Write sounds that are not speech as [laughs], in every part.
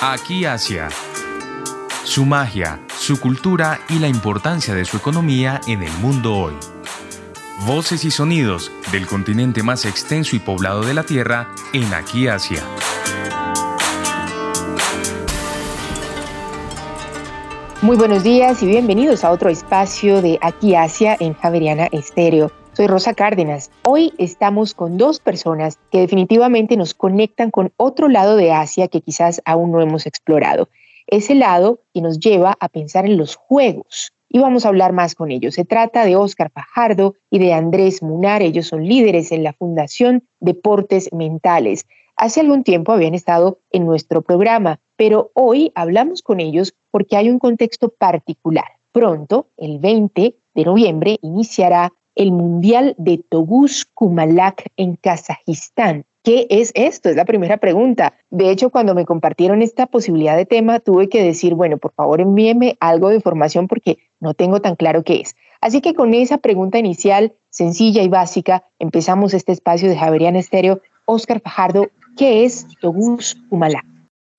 Aquí Asia. Su magia, su cultura y la importancia de su economía en el mundo hoy. Voces y sonidos del continente más extenso y poblado de la Tierra en Aquí Asia. Muy buenos días y bienvenidos a otro espacio de Aquí Asia en Javeriana Estéreo. Soy Rosa Cárdenas. Hoy estamos con dos personas que definitivamente nos conectan con otro lado de Asia que quizás aún no hemos explorado. Ese lado que nos lleva a pensar en los juegos. Y vamos a hablar más con ellos. Se trata de Óscar Fajardo y de Andrés Munar. Ellos son líderes en la Fundación Deportes Mentales. Hace algún tiempo habían estado en nuestro programa, pero hoy hablamos con ellos porque hay un contexto particular. Pronto, el 20 de noviembre, iniciará el Mundial de Togus Kumalak en Kazajistán. ¿Qué es esto? Es la primera pregunta. De hecho, cuando me compartieron esta posibilidad de tema, tuve que decir, bueno, por favor envíeme algo de información porque no tengo tan claro qué es. Así que con esa pregunta inicial, sencilla y básica, empezamos este espacio de Javerian Estéreo. Oscar Fajardo, ¿qué es Togus Kumalak?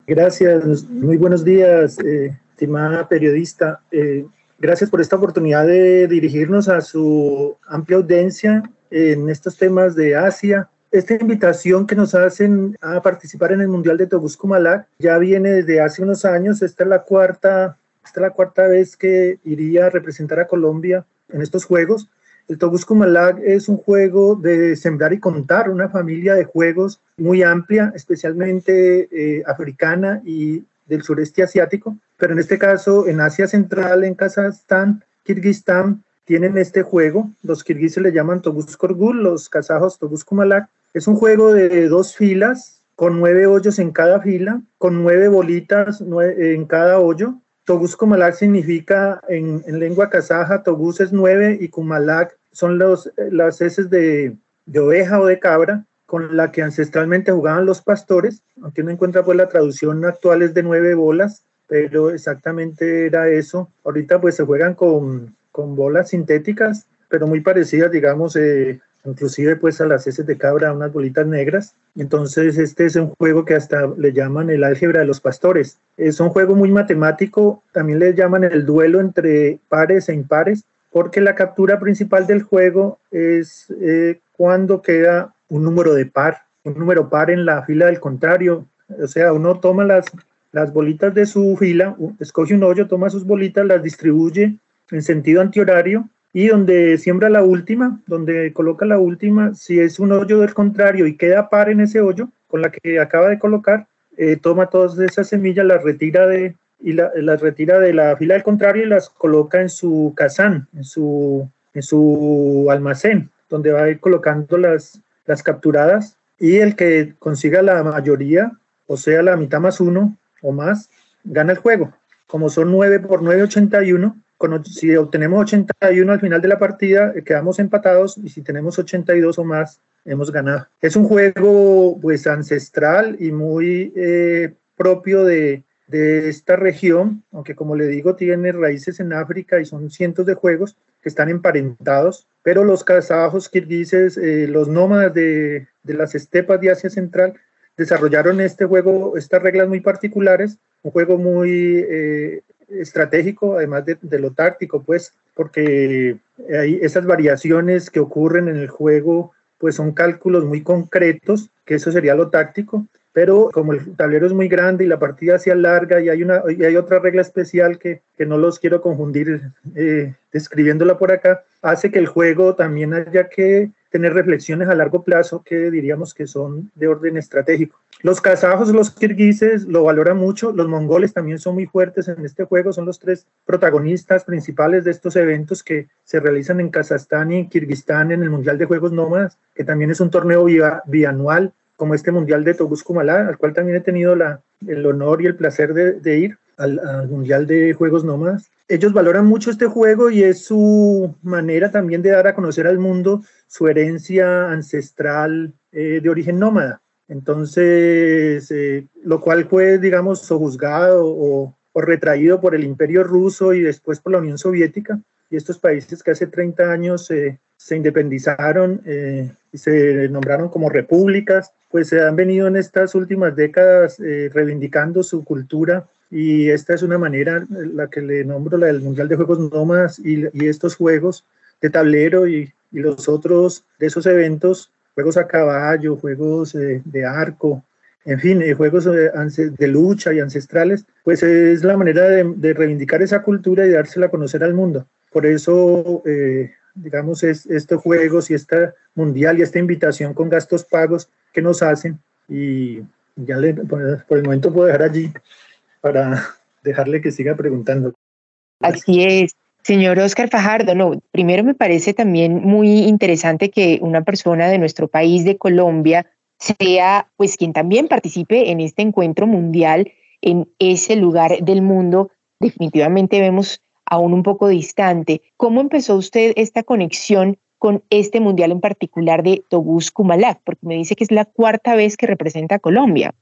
Gracias, muy buenos días, eh, estimada periodista. Eh, gracias por esta oportunidad de dirigirnos a su amplia audiencia en estos temas de Asia. Esta invitación que nos hacen a participar en el Mundial de Tobusco Malak ya viene desde hace unos años. Esta es la cuarta, esta es la cuarta vez que iría a representar a Colombia en estos Juegos. El Tobusco Malak es un juego de sembrar y contar, una familia de juegos muy amplia, especialmente eh, africana y del sureste asiático, pero en este caso en Asia Central, en Kazajstán, Kirguistán, tienen este juego. Los kirguises le llaman Togus Korgul, los kazajos Togus Kumalak. Es un juego de dos filas, con nueve hoyos en cada fila, con nueve bolitas en cada hoyo. Togus Kumalak significa en, lengua kazaja, Togus es nueve y Kumalak son los, las heces de, de, oveja o de cabra con la que ancestralmente jugaban los pastores, aunque no encuentra pues la traducción actual es de nueve bolas, pero exactamente era eso. Ahorita pues se juegan con, con bolas sintéticas, pero muy parecidas, digamos, eh, inclusive pues a las heces de cabra, unas bolitas negras. Entonces este es un juego que hasta le llaman el álgebra de los pastores. Es un juego muy matemático, también le llaman el duelo entre pares e impares, porque la captura principal del juego es eh, cuando queda un número de par, un número par en la fila del contrario. O sea, uno toma las, las bolitas de su fila, escoge un hoyo, toma sus bolitas, las distribuye en sentido antihorario y donde siembra la última, donde coloca la última, si es un hoyo del contrario y queda par en ese hoyo con la que acaba de colocar, eh, toma todas esas semillas, las retira de, y la, retira de la fila del contrario y las coloca en su kazán, en su, en su almacén, donde va a ir colocando las, las capturadas y el que consiga la mayoría, o sea, la mitad más uno o más, gana el juego. Como son 9 por 9, 81, si obtenemos 81 al final de la partida, eh, quedamos empatados y si tenemos 82 o más, hemos ganado. Es un juego pues ancestral y muy eh, propio de, de esta región, aunque como le digo, tiene raíces en África y son cientos de juegos que están emparentados, pero los kazajos, kirguises, eh, los nómadas de, de, las estepas de Asia Central desarrollaron este juego, estas reglas muy particulares, un juego muy eh, estratégico, además de, de, lo táctico, pues, porque hay esas variaciones que ocurren en el juego, pues son cálculos muy concretos, que eso sería lo táctico, pero como el tablero es muy grande y la partida se alarga y hay, una, y hay otra regla especial que, que no los quiero confundir eh, describiéndola por acá, hace que el juego también haya que tener reflexiones a largo plazo que diríamos que son de orden estratégico. Los kazajos, los kirguises lo valoran mucho, los mongoles también son muy fuertes en este juego, son los tres protagonistas principales de estos eventos que se realizan en Kazajstán y en Kirguistán en el Mundial de Juegos Nómadas, que también es un torneo bianual como este Mundial de Togus Kumalá, al cual también he tenido la, el honor y el placer de, ir al, Mundial de Juegos Nómadas. Ellos valoran mucho este juego y es su manera también de dar a conocer al mundo su herencia ancestral eh, de origen nómada. Entonces, eh, lo cual fue, digamos, sojuzgado o, retraído por el Imperio Ruso y después por la Unión Soviética y estos países que hace 30 años eh, se independizaron y se nombraron como repúblicas, pues se han venido en estas últimas décadas reivindicando su cultura y esta es una manera, la que le nombro, la del Mundial de Juegos Nómadas y, y estos juegos de tablero y, y, los otros de esos eventos, juegos a caballo, juegos eh, de arco, en fin, eh, juegos de, de, lucha y ancestrales, pues es la manera de, de, reivindicar esa cultura y dársela a conocer al mundo. Por eso, eh, digamos, es, estos juegos y esta mundial y esta invitación con gastos pagos que nos hacen y ya por el momento puedo dejar allí para dejarle que siga preguntando. Así es. Señor Oscar Fajardo, no, primero me parece también muy interesante que una persona de nuestro país, de Colombia, sea pues quien también participe en este encuentro mundial en ese lugar del mundo. Definitivamente vemos aún un poco distante. ¿Cómo empezó usted esta conexión con este mundial en particular de Togus Kumalak? Porque me dice que es la cuarta vez que representa a Colombia.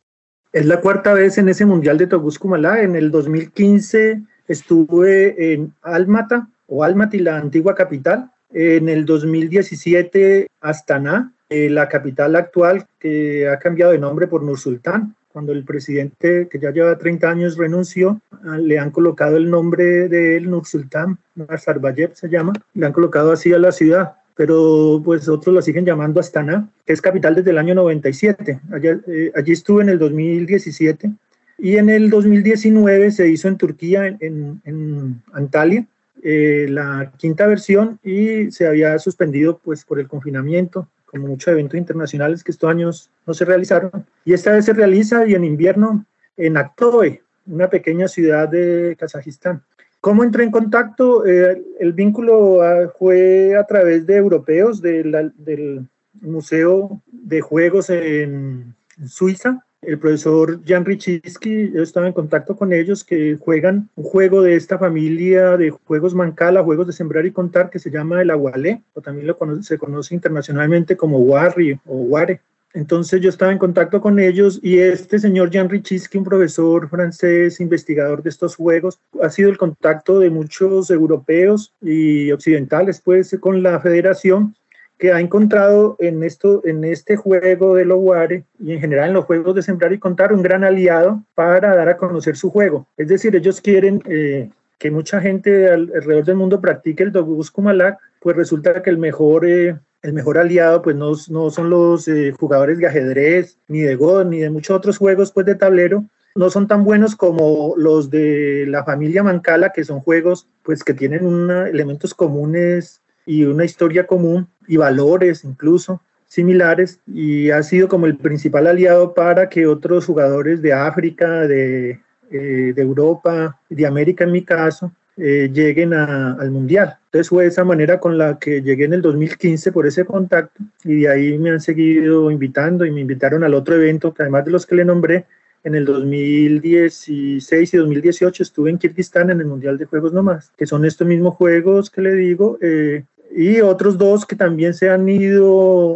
Es la cuarta vez en ese mundial de Togus Kumalak. En el 2015 estuve en Almata o Almaty, la antigua capital. En el 2017 Astana, eh, la capital actual que ha cambiado de nombre por Nur Sultán. Cuando el presidente, que ya lleva 30 años, renunció, ah, le han colocado el nombre de él, Nur Sultán, Nazarbayev se llama, le han colocado así a la ciudad pero pues otros la siguen llamando Astana, que es capital desde el año 97. Allí, eh, allí estuve en el 2017 y en el 2019 se hizo en Turquía, en, en Antalya, eh, la quinta versión y se había suspendido pues por el confinamiento, como muchos eventos internacionales que estos años no se realizaron. Y esta vez se realiza y en invierno en Aktobe, una pequeña ciudad de Kazajistán. ¿Cómo entré en contacto? Eh, el vínculo ah, fue a través de europeos del Museo de Juegos en, Suiza, el profesor Jan Richiski, yo estaba en contacto con ellos que juegan un juego de esta familia de juegos Mancala, juegos de sembrar y contar, que se llama el Agualé, o también lo se conoce internacionalmente como Warri o Ware. Entonces yo estaba en contacto con ellos y este señor Jan Richiski, un profesor francés, investigador de estos juegos, ha sido el contacto de muchos europeos y occidentales pues con la federación que ha encontrado en, esto, en este juego de Loware y en general en los juegos de Sembrar y Contar un gran aliado para dar a conocer su juego. Es decir, ellos quieren eh, que mucha gente alrededor del mundo practique el Dogus Kumalak, pues resulta que el mejor, eh, el mejor aliado pues no, no son los eh, jugadores de ajedrez, ni de Go, ni de muchos otros juegos pues de tablero, no son tan buenos como los de la familia Mancala, que son juegos pues que tienen una, elementos comunes y una historia común y valores incluso similares. Y ha sido como el principal aliado para que otros jugadores de África, de, eh, de Europa, de América en mi caso, eh, lleguen a, al Mundial. Entonces fue esa manera con la que llegué en el 2015 por ese contacto y de ahí me han seguido invitando y me invitaron al otro evento que además de los que le nombré, en el 2016 y 2018 estuve en Kirguistán en el Mundial de Juegos Nomás, que son estos mismos juegos que le digo, eh, y otros dos que también se han ido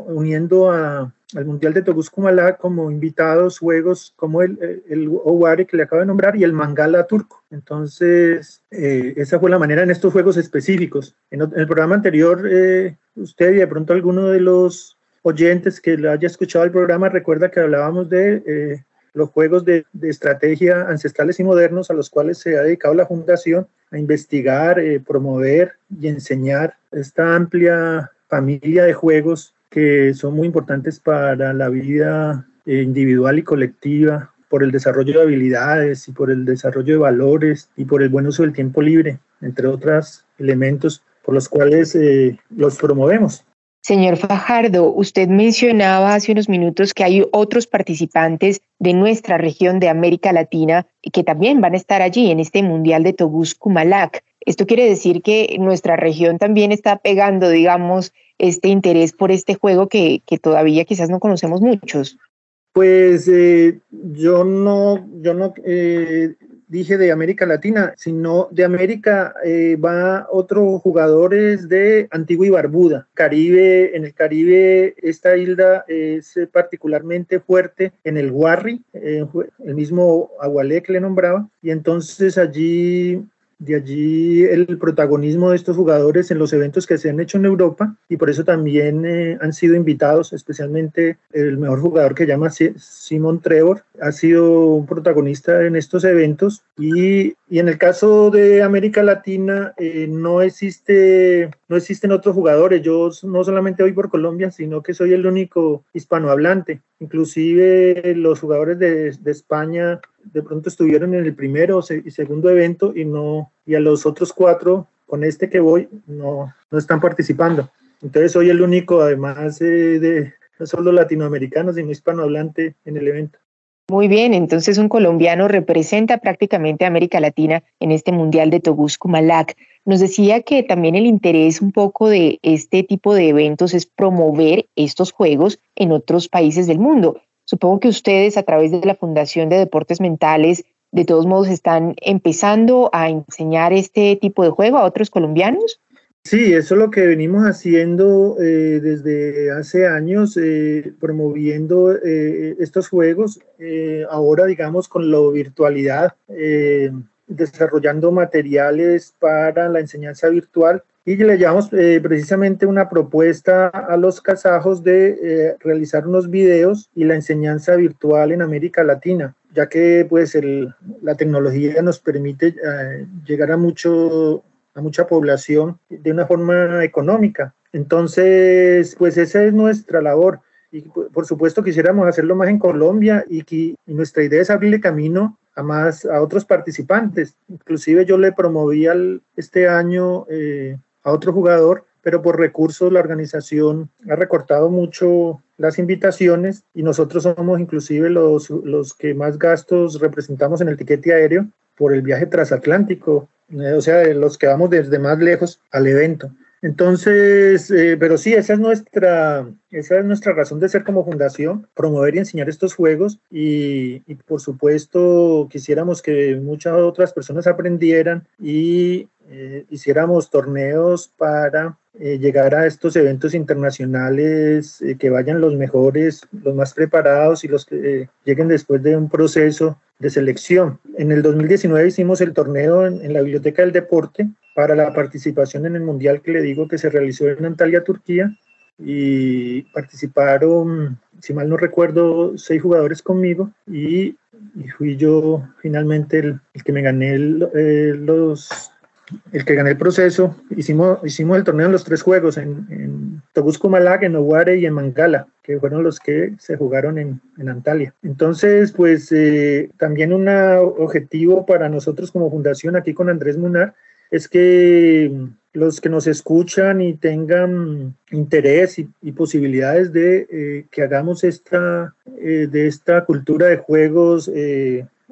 uniendo a, al Mundial de Togus-Kumalá como invitados, juegos como el, el que le acabo de nombrar y el Mangala turco. Entonces, eh, esa fue la manera en estos juegos específicos. En, el programa anterior, eh, usted y de pronto alguno de los oyentes que le haya escuchado el programa recuerda que hablábamos de eh, los juegos de, estrategia ancestrales y modernos a los cuales se ha dedicado la Fundación a investigar, eh, promover y enseñar esta amplia familia de juegos que son muy importantes para la vida eh, individual y colectiva, por el desarrollo de habilidades y por el desarrollo de valores y por el buen uso del tiempo libre, entre otros elementos por los cuales eh, los promovemos. Señor Fajardo, usted mencionaba hace unos minutos que hay otros participantes de nuestra región de América Latina que también van a estar allí en este Mundial de Togus Kumalak. Esto quiere decir que nuestra región también está pegando, digamos, este interés por este juego que, que todavía quizás no conocemos muchos. Pues eh, yo no, yo no eh, dije de América Latina, sino de América eh, va otros jugadores de Antigua y Barbuda. Caribe, en el Caribe esta isla es particularmente fuerte en el Warri, eh, el mismo Agualé que le nombraba, y entonces allí de allí el protagonismo de estos jugadores en los eventos que se han hecho en Europa y por eso también eh, han sido invitados, especialmente el mejor jugador que llama Simon Trevor, ha sido un protagonista en estos eventos y, y en el caso de América Latina eh, no existe no existen otros jugadores. Yo no solamente voy por Colombia, sino que soy el único hispanohablante. Inclusive los jugadores de, de España de pronto estuvieron en el primero y segundo evento y no y a los otros cuatro con este que voy no, no están participando. Entonces soy el único, además de no solo latinoamericano, sino hispanohablante en el evento. Muy bien, entonces un colombiano representa prácticamente a América Latina en este Mundial de Malac. Nos decía que también el interés un poco de este tipo de eventos es promover estos juegos en otros países del mundo. Supongo que ustedes a través de la Fundación de Deportes Mentales, de todos modos, están empezando a enseñar este tipo de juego a otros colombianos. Sí, eso es lo que venimos haciendo eh, desde hace años, eh, promoviendo eh, estos juegos, ahora digamos con la virtualidad, desarrollando materiales para la enseñanza virtual y le llevamos eh, precisamente una propuesta a los kazajos de eh, realizar unos videos y la enseñanza virtual en América Latina, ya que pues el, la tecnología nos permite eh, llegar a, mucho, a mucha población de una forma económica. Entonces, pues esa es nuestra labor. Y por supuesto quisiéramos hacerlo más en Colombia y, que, y nuestra idea es abrirle camino a más a otros participantes. Inclusive yo le promoví al, este año eh, a otro jugador, pero por recursos la organización ha recortado mucho las invitaciones y nosotros somos inclusive los, los que más gastos representamos en el tiquete aéreo por el viaje transatlántico, eh, o sea, los que vamos desde más lejos al evento. Entonces, eh, pero sí, esa es nuestra, esa es nuestra razón de ser como fundación, promover y enseñar estos juegos y, y por supuesto quisiéramos que muchas otras personas aprendieran y eh, hiciéramos torneos para eh, llegar a estos eventos internacionales, eh, que vayan los mejores, los más preparados y los que lleguen después de un proceso de selección. En el 2019 hicimos el torneo en, la Biblioteca del Deporte para la participación en el Mundial que le digo que se realizó en Antalya, Turquía, y participaron, si mal no recuerdo, seis jugadores conmigo y, fui yo finalmente el, que me gané los el que gané el proceso, hicimos, hicimos el torneo en los tres juegos, en, en Tobusco Malac, en Oguare y en Mangala, que fueron los que se jugaron en, en Antalya. Entonces, pues eh, también un objetivo para nosotros como fundación aquí con Andrés Munar es que los que nos escuchan y tengan interés y, posibilidades de eh, que hagamos esta, eh, de esta cultura de juegos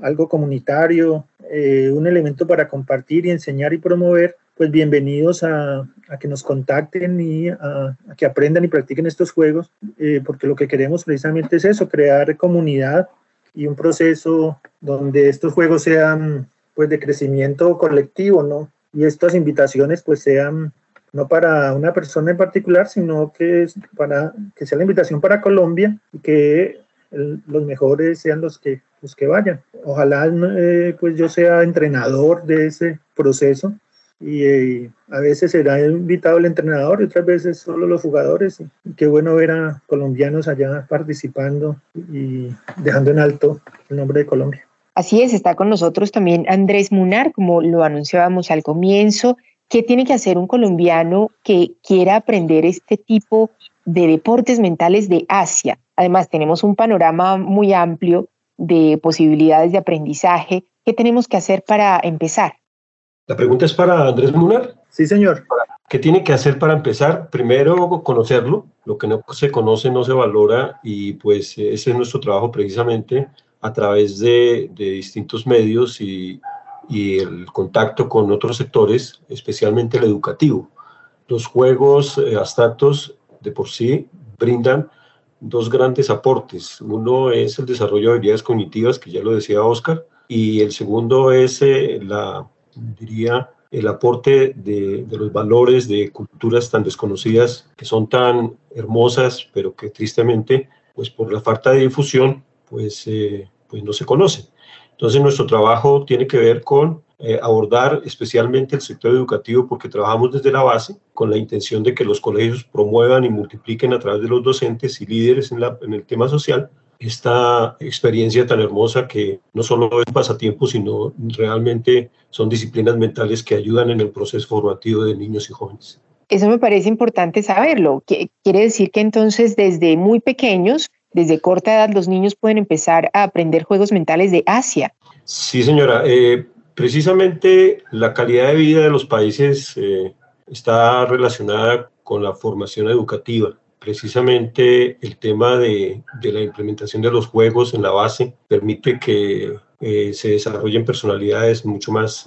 algo comunitario, eh, un elemento para compartir y enseñar y promover, pues bienvenidos a, que nos contacten y a, que aprendan y practiquen estos juegos, eh, porque lo que queremos precisamente es eso, crear comunidad y un proceso donde estos juegos sean pues de crecimiento colectivo, ¿no? Y estas invitaciones pues sean no para una persona en particular, sino que para que sea la invitación para Colombia y que los mejores sean los que, los que vayan. Ojalá eh, pues yo sea entrenador de ese proceso y eh, a veces será invitado el entrenador y otras veces solo los jugadores. Y, qué bueno ver a colombianos allá participando y dejando en alto el nombre de Colombia. Así es, está con nosotros también Andrés Munar, como lo anunciábamos al comienzo. ¿Qué tiene que hacer un colombiano que quiera aprender este tipo de deportes mentales de Asia? Además, tenemos un panorama muy amplio de posibilidades de aprendizaje. ¿Qué tenemos que hacer para empezar? La pregunta es para Andrés Munar. Sí, señor. ¿Qué tiene que hacer para empezar? Primero, conocerlo. Lo que no se conoce no se valora y pues ese es nuestro trabajo precisamente a través de, distintos medios y, y, el contacto con otros sectores, especialmente el educativo. Los juegos eh, abstractos de por sí brindan dos grandes aportes. Uno es el desarrollo de habilidades cognitivas, que ya lo decía Oscar, y el segundo es eh, la, diría, el aporte de, de, los valores de culturas tan desconocidas, que son tan hermosas, pero que tristemente, pues por la falta de difusión, pues, eh, pues no se conocen. Entonces nuestro trabajo tiene que ver con eh, abordar especialmente el sector educativo porque trabajamos desde la base con la intención de que los colegios promuevan y multipliquen a través de los docentes y líderes en, la, en el tema social esta experiencia tan hermosa que no solo es pasatiempo, sino realmente son disciplinas mentales que ayudan en el proceso formativo de niños y jóvenes. Eso me parece importante saberlo. Quiere decir que entonces desde muy pequeños, desde corta edad, los niños pueden empezar a aprender juegos mentales de Asia. Sí, señora. Eh, precisamente la calidad de vida de los países eh, está relacionada con la formación educativa. Precisamente el tema de, la implementación de los juegos en la base permite que eh, se desarrollen personalidades mucho más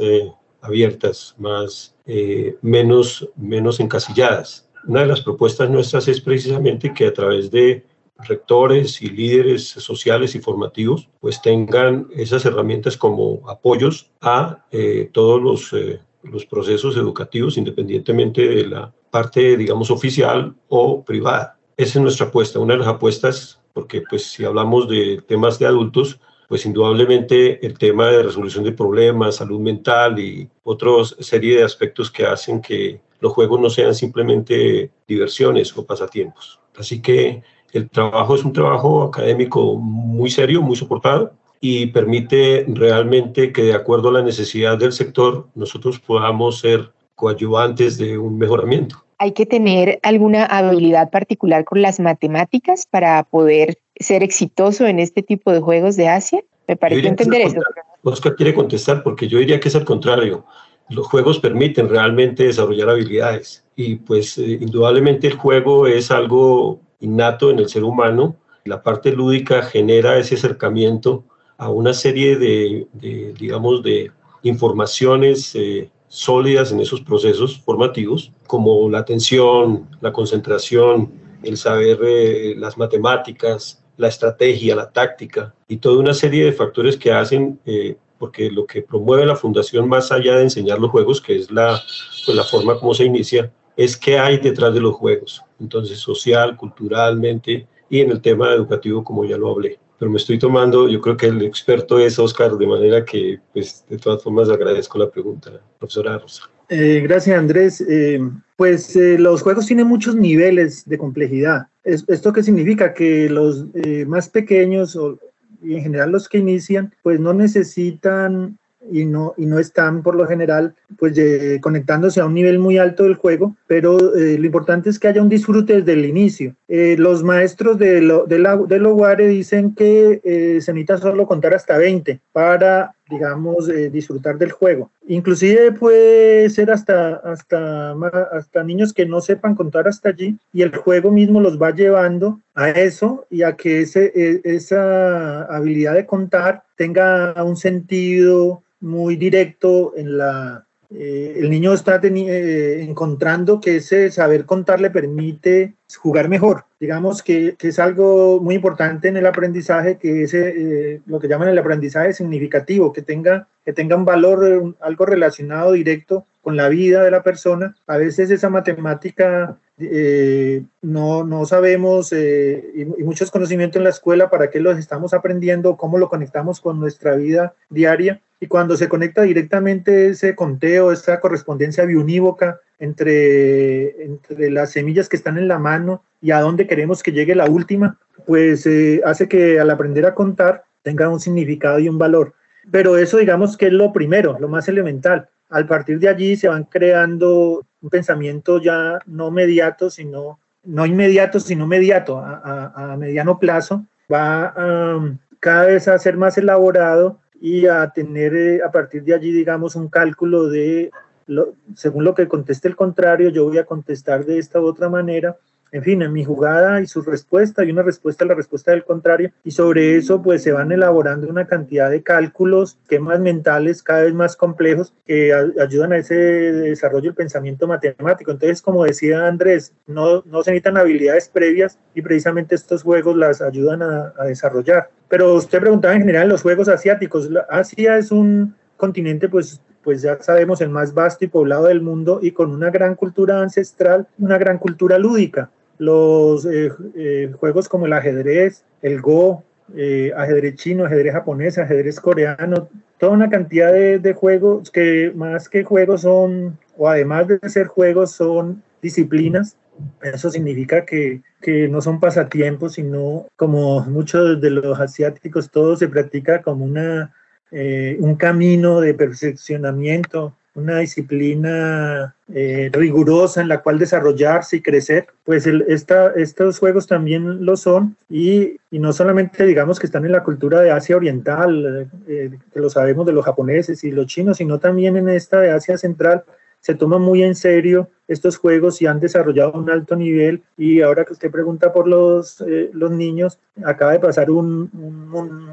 abiertas, más, eh, menos, menos encasilladas. Una de las propuestas nuestras es precisamente que a través de rectores y líderes sociales y formativos, pues tengan esas herramientas como apoyos a eh, todos los, eh, los procesos educativos, independientemente de la parte, digamos, oficial o privada. Esa es nuestra apuesta, una de las apuestas, porque pues si hablamos de temas de adultos, pues indudablemente el tema de resolución de problemas, salud mental y otra serie de aspectos que hacen que los juegos no sean simplemente diversiones o pasatiempos. Así que el trabajo es un trabajo académico muy serio, muy soportado y permite realmente que de acuerdo a la necesidad del sector nosotros podamos ser coadyuvantes de un mejoramiento. ¿Hay que tener alguna habilidad particular con las matemáticas para poder ser exitoso en este tipo de juegos de Asia? Me parece entender eso. Oscar quiere contestar porque yo diría que es al contrario. Los juegos permiten realmente desarrollar habilidades y pues eh, indudablemente el juego es algo innato en el ser humano. La parte lúdica genera ese acercamiento a una serie de, digamos, de informaciones eh, sólidas en esos procesos formativos, como la atención, la concentración, el saber eh, las matemáticas, la estrategia, la táctica y toda una serie de factores que hacen, eh, porque lo que promueve la fundación más allá de enseñar los juegos, que es la, pues, la forma como se inicia, es qué hay detrás de los juegos. Entonces, social, culturalmente y en el tema educativo, como ya lo hablé. Pero me estoy tomando, yo creo que el experto es Oscar, de manera que, pues, de todas formas, agradezco la pregunta, profesora Rosa. Eh, gracias, Andrés. Eh, pues eh, los juegos tienen muchos niveles de complejidad. ¿Esto qué significa? Que los más pequeños o, y en general los que inician, pues no necesitan y no, y no están por lo general pues conectándose a un nivel muy alto del juego, pero eh, lo importante es que haya un disfrute desde el inicio. Eh, los maestros de, lo, de, la, de dicen que eh, se necesita solo contar hasta 20 para digamos, disfrutar del juego. Inclusive puede ser hasta, hasta, hasta niños que no sepan contar hasta allí y el juego mismo los va llevando a eso y a que ese, e, esa habilidad de contar tenga un sentido muy directo en la... Eh, el niño está eh, encontrando que ese saber contar le permite jugar mejor. Digamos que, es algo muy importante en el aprendizaje, que es eh, lo que llaman el aprendizaje significativo, que tenga, que tenga un valor, algo relacionado directo con la vida de la persona. A veces esa matemática eh, no, no sabemos eh, y, muchos conocimientos en la escuela para qué los estamos aprendiendo, cómo lo conectamos con nuestra vida diaria. Y cuando se conecta directamente ese conteo, esa correspondencia biunívoca entre, entre las semillas que están en la mano y a dónde queremos que llegue la última, pues eh, hace que al aprender a contar tenga un significado y un valor. Pero eso digamos que es lo primero, lo más elemental. Al partir de allí se van creando un pensamiento ya no mediato, sino no inmediato, sino mediato, a, mediano plazo, va um, cada vez a ser más elaborado y a tener eh, a partir de allí, digamos, un cálculo de, según lo que conteste el contrario, yo voy a contestar de esta u otra manera en fin, en mi jugada y su respuesta y una respuesta a la respuesta del contrario. Y sobre eso pues se van elaborando una cantidad de cálculos, esquemas mentales cada vez más complejos que ayudan a ese desarrollo del pensamiento matemático. Entonces, como decía Andrés, no, no se necesitan habilidades previas y precisamente estos juegos las ayudan a, a desarrollar. Pero usted preguntaba en general los juegos asiáticos. Asia es un continente pues pues ya sabemos el más vasto y poblado del mundo y con una gran cultura ancestral, una gran cultura lúdica los eh, eh, juegos como el ajedrez, el Go, eh, ajedrez chino, ajedrez japonés, ajedrez coreano, toda una cantidad de, de, juegos que más que juegos son, o además de ser juegos, son disciplinas. Eso significa que, que no son pasatiempos, sino como muchos de los asiáticos, todo se practica como una, eh, un camino de perfeccionamiento, una disciplina eh, rigurosa en la cual desarrollarse y crecer, pues esta, estos juegos también lo son y, y, no solamente digamos que están en la cultura de Asia Oriental, eh, que lo sabemos de los japoneses y los chinos, sino también en esta de Asia Central, se toma muy en serio estos juegos y han desarrollado un alto nivel. Y ahora que usted pregunta por los, eh, los niños, acaba de pasar un,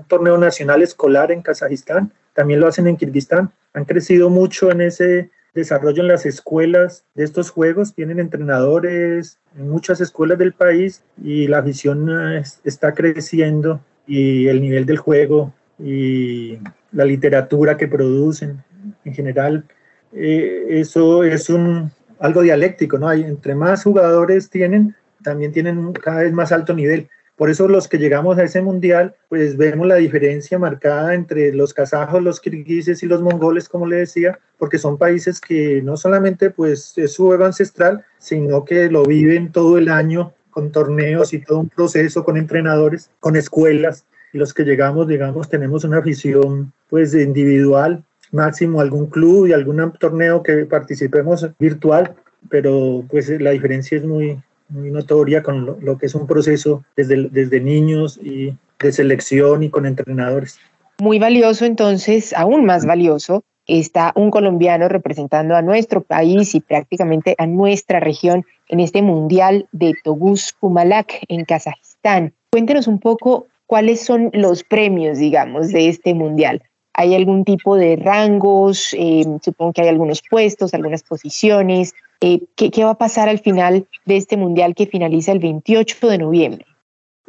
torneo nacional escolar en Kazajistán, también lo hacen en Kirguistán. Han crecido mucho en ese desarrollo en las escuelas de estos juegos, tienen entrenadores en muchas escuelas del país y la afición eh, está creciendo y el nivel del juego y la literatura que producen en general eh, eso es un, algo dialéctico, ¿no? Hay, entre más jugadores tienen, también tienen cada vez más alto nivel. Por eso los que llegamos a ese mundial, pues vemos la diferencia marcada entre los kazajos, los kirguises y los mongoles, como le decía, porque son países que no solamente pues es su juego ancestral, sino que lo viven todo el año con torneos y todo un proceso con entrenadores, con escuelas. Y los que llegamos, digamos, tenemos una afición pues individual máximo algún club y algún torneo que participemos virtual, pero pues la diferencia es muy, muy notoria con lo, que es un proceso desde, desde niños y de selección y con entrenadores. Muy valioso entonces, aún más valioso, está un colombiano representando a nuestro país y prácticamente a nuestra región en este Mundial de Togus Kumalak en Kazajistán. Cuéntenos un poco cuáles son los premios, digamos, de este Mundial. ¿Hay algún tipo de rangos? Eh, supongo que hay algunos puestos, algunas posiciones. Eh, ¿qué, ¿qué, va a pasar al final de este mundial que finaliza el 28 de noviembre?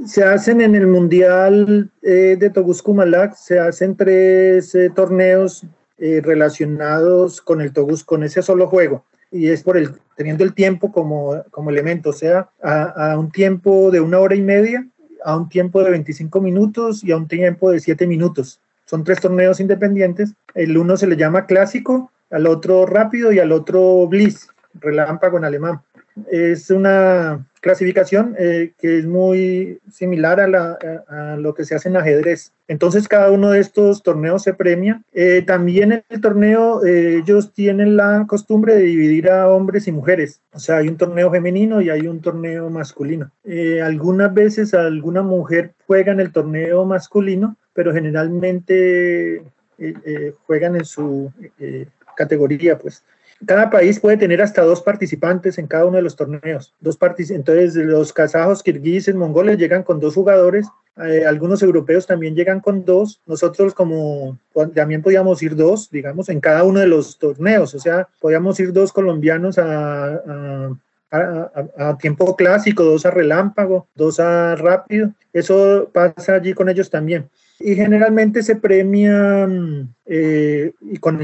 Se hacen en el mundial eh, de Togus Malak, se hacen tres torneos relacionados con el Togus, con ese solo juego. Y es por el, teniendo el tiempo como, como elemento, o sea, a, a un tiempo de una hora y media, a un tiempo de 25 minutos y a un tiempo de 7 minutos. Son tres torneos independientes. El uno se le llama clásico, al otro rápido y al otro Bliss, relámpago en alemán. Es una clasificación eh, que es muy similar a, lo que se hace en ajedrez. Entonces cada uno de estos torneos se premia. Eh, también en el torneo eh, ellos tienen la costumbre de dividir a hombres y mujeres. O sea, hay un torneo femenino y hay un torneo masculino. algunas veces alguna mujer juega en el torneo masculino pero generalmente eh, eh, juegan en su eh, categoría, pues. Cada país puede tener hasta dos participantes en cada uno de los torneos. Dos entonces, los kazajos, kirguises, mongoles llegan con dos jugadores. algunos europeos también llegan con dos. Nosotros como también podíamos ir dos, digamos, en cada uno de los torneos. O sea, podíamos ir dos colombianos a, a, tiempo clásico, dos a relámpago, dos a rápido. Eso pasa allí con ellos también y generalmente se premian eh, con,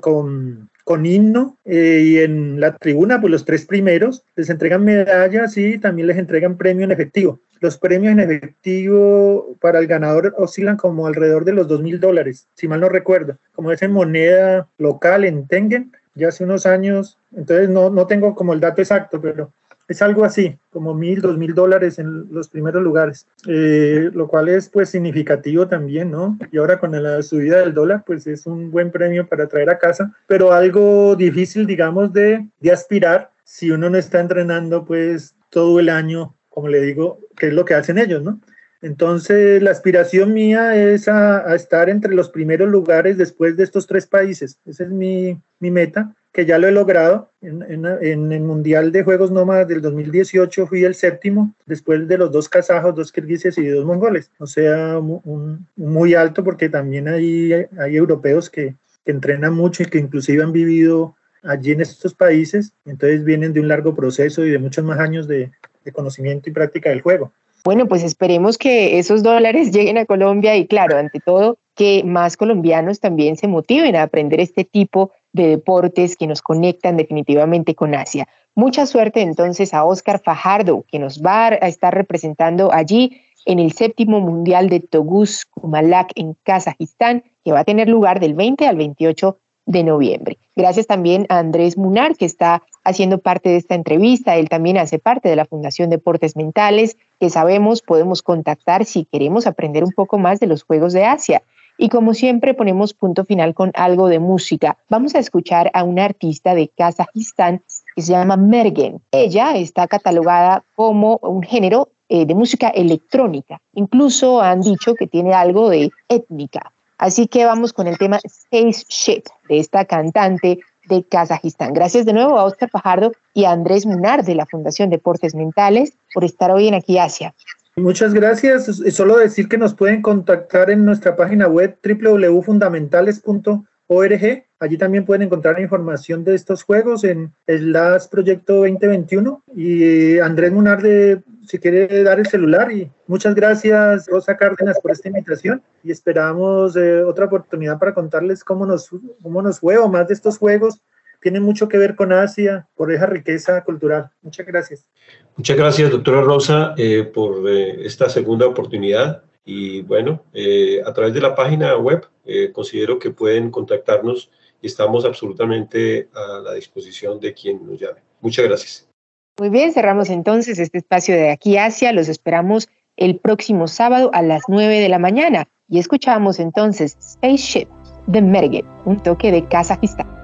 con, con himno eh, y en la tribuna, pues los tres primeros les entregan medallas y también les entregan premio en efectivo. Los premios en efectivo para el ganador oscilan como alrededor de los dos mil dólares, si mal no recuerdo, como es en moneda local en Tengen, ya hace unos años, entonces no, no tengo como el dato exacto, pero es algo así, como mil, dos mil dólares en los primeros lugares, eh, lo cual es pues significativo también, ¿no? Y ahora con la subida del dólar, pues es un buen premio para traer a casa, pero algo difícil, digamos, de, de aspirar si uno no está entrenando pues todo el año, como le digo, que es lo que hacen ellos, ¿no? Entonces, la aspiración mía es a, a, estar entre los primeros lugares después de estos tres países. Esa es mi, mi meta que ya lo he logrado. En, en, el Mundial de Juegos Nómadas del 2018 fui el séptimo, después de los dos kazajos, dos kirguises y dos mongoles. O sea, un, muy alto porque también hay, hay europeos que, que entrenan mucho y que inclusive han vivido allí en estos países, entonces vienen de un largo proceso y de muchos más años de, de conocimiento y práctica del juego. Bueno, pues esperemos que esos dólares [laughs] lleguen a Colombia y claro, ante todo, que más colombianos también se motiven a aprender este tipo de deportes que nos conectan definitivamente con Asia. Mucha suerte entonces a Oscar Fajardo, que nos va a estar representando allí en el séptimo Mundial de Togus Kumalak en Kazajistán, que va a tener lugar del 20 al 28 de noviembre. Gracias también a Andrés Munar, que está haciendo parte de esta entrevista. Él también hace parte de la Fundación Deportes Mentales, que sabemos podemos contactar si queremos aprender un poco más de los Juegos de Asia. Y como siempre ponemos punto final con algo de música. Vamos a escuchar a una artista de Kazajistán que se llama Mergen. Ella está catalogada como un género eh, de música electrónica. Incluso han dicho que tiene algo de étnica. Así que vamos con el tema Spaceship de esta cantante de Kazajistán. Gracias de nuevo a Oscar Fajardo y a Andrés Munar de la Fundación Deportes Mentales por estar hoy en Aquí Asia. Muchas gracias. Solo decir que nos pueden contactar en nuestra página web www.fundamentales.org. Allí también pueden encontrar información de estos juegos en el LAS Proyecto 2021. Y Andrés Munar, de, si quiere dar el celular. Y muchas gracias, Rosa Cárdenas, por esta invitación. Y esperamos eh, otra oportunidad para contarles cómo nos, cómo nos fue o más de estos juegos tiene mucho que ver con Asia, por esa riqueza cultural. Muchas gracias. Muchas gracias, doctora Rosa, eh, por eh, esta segunda oportunidad. Y bueno, eh, a través de la página web considero que pueden contactarnos y estamos absolutamente a la disposición de quien nos llame. Muchas gracias. Muy bien, cerramos entonces este espacio de aquí Asia. Los esperamos el próximo sábado a las 9 de la mañana y escuchamos entonces Spaceship de Merget, un toque de Kazajistán.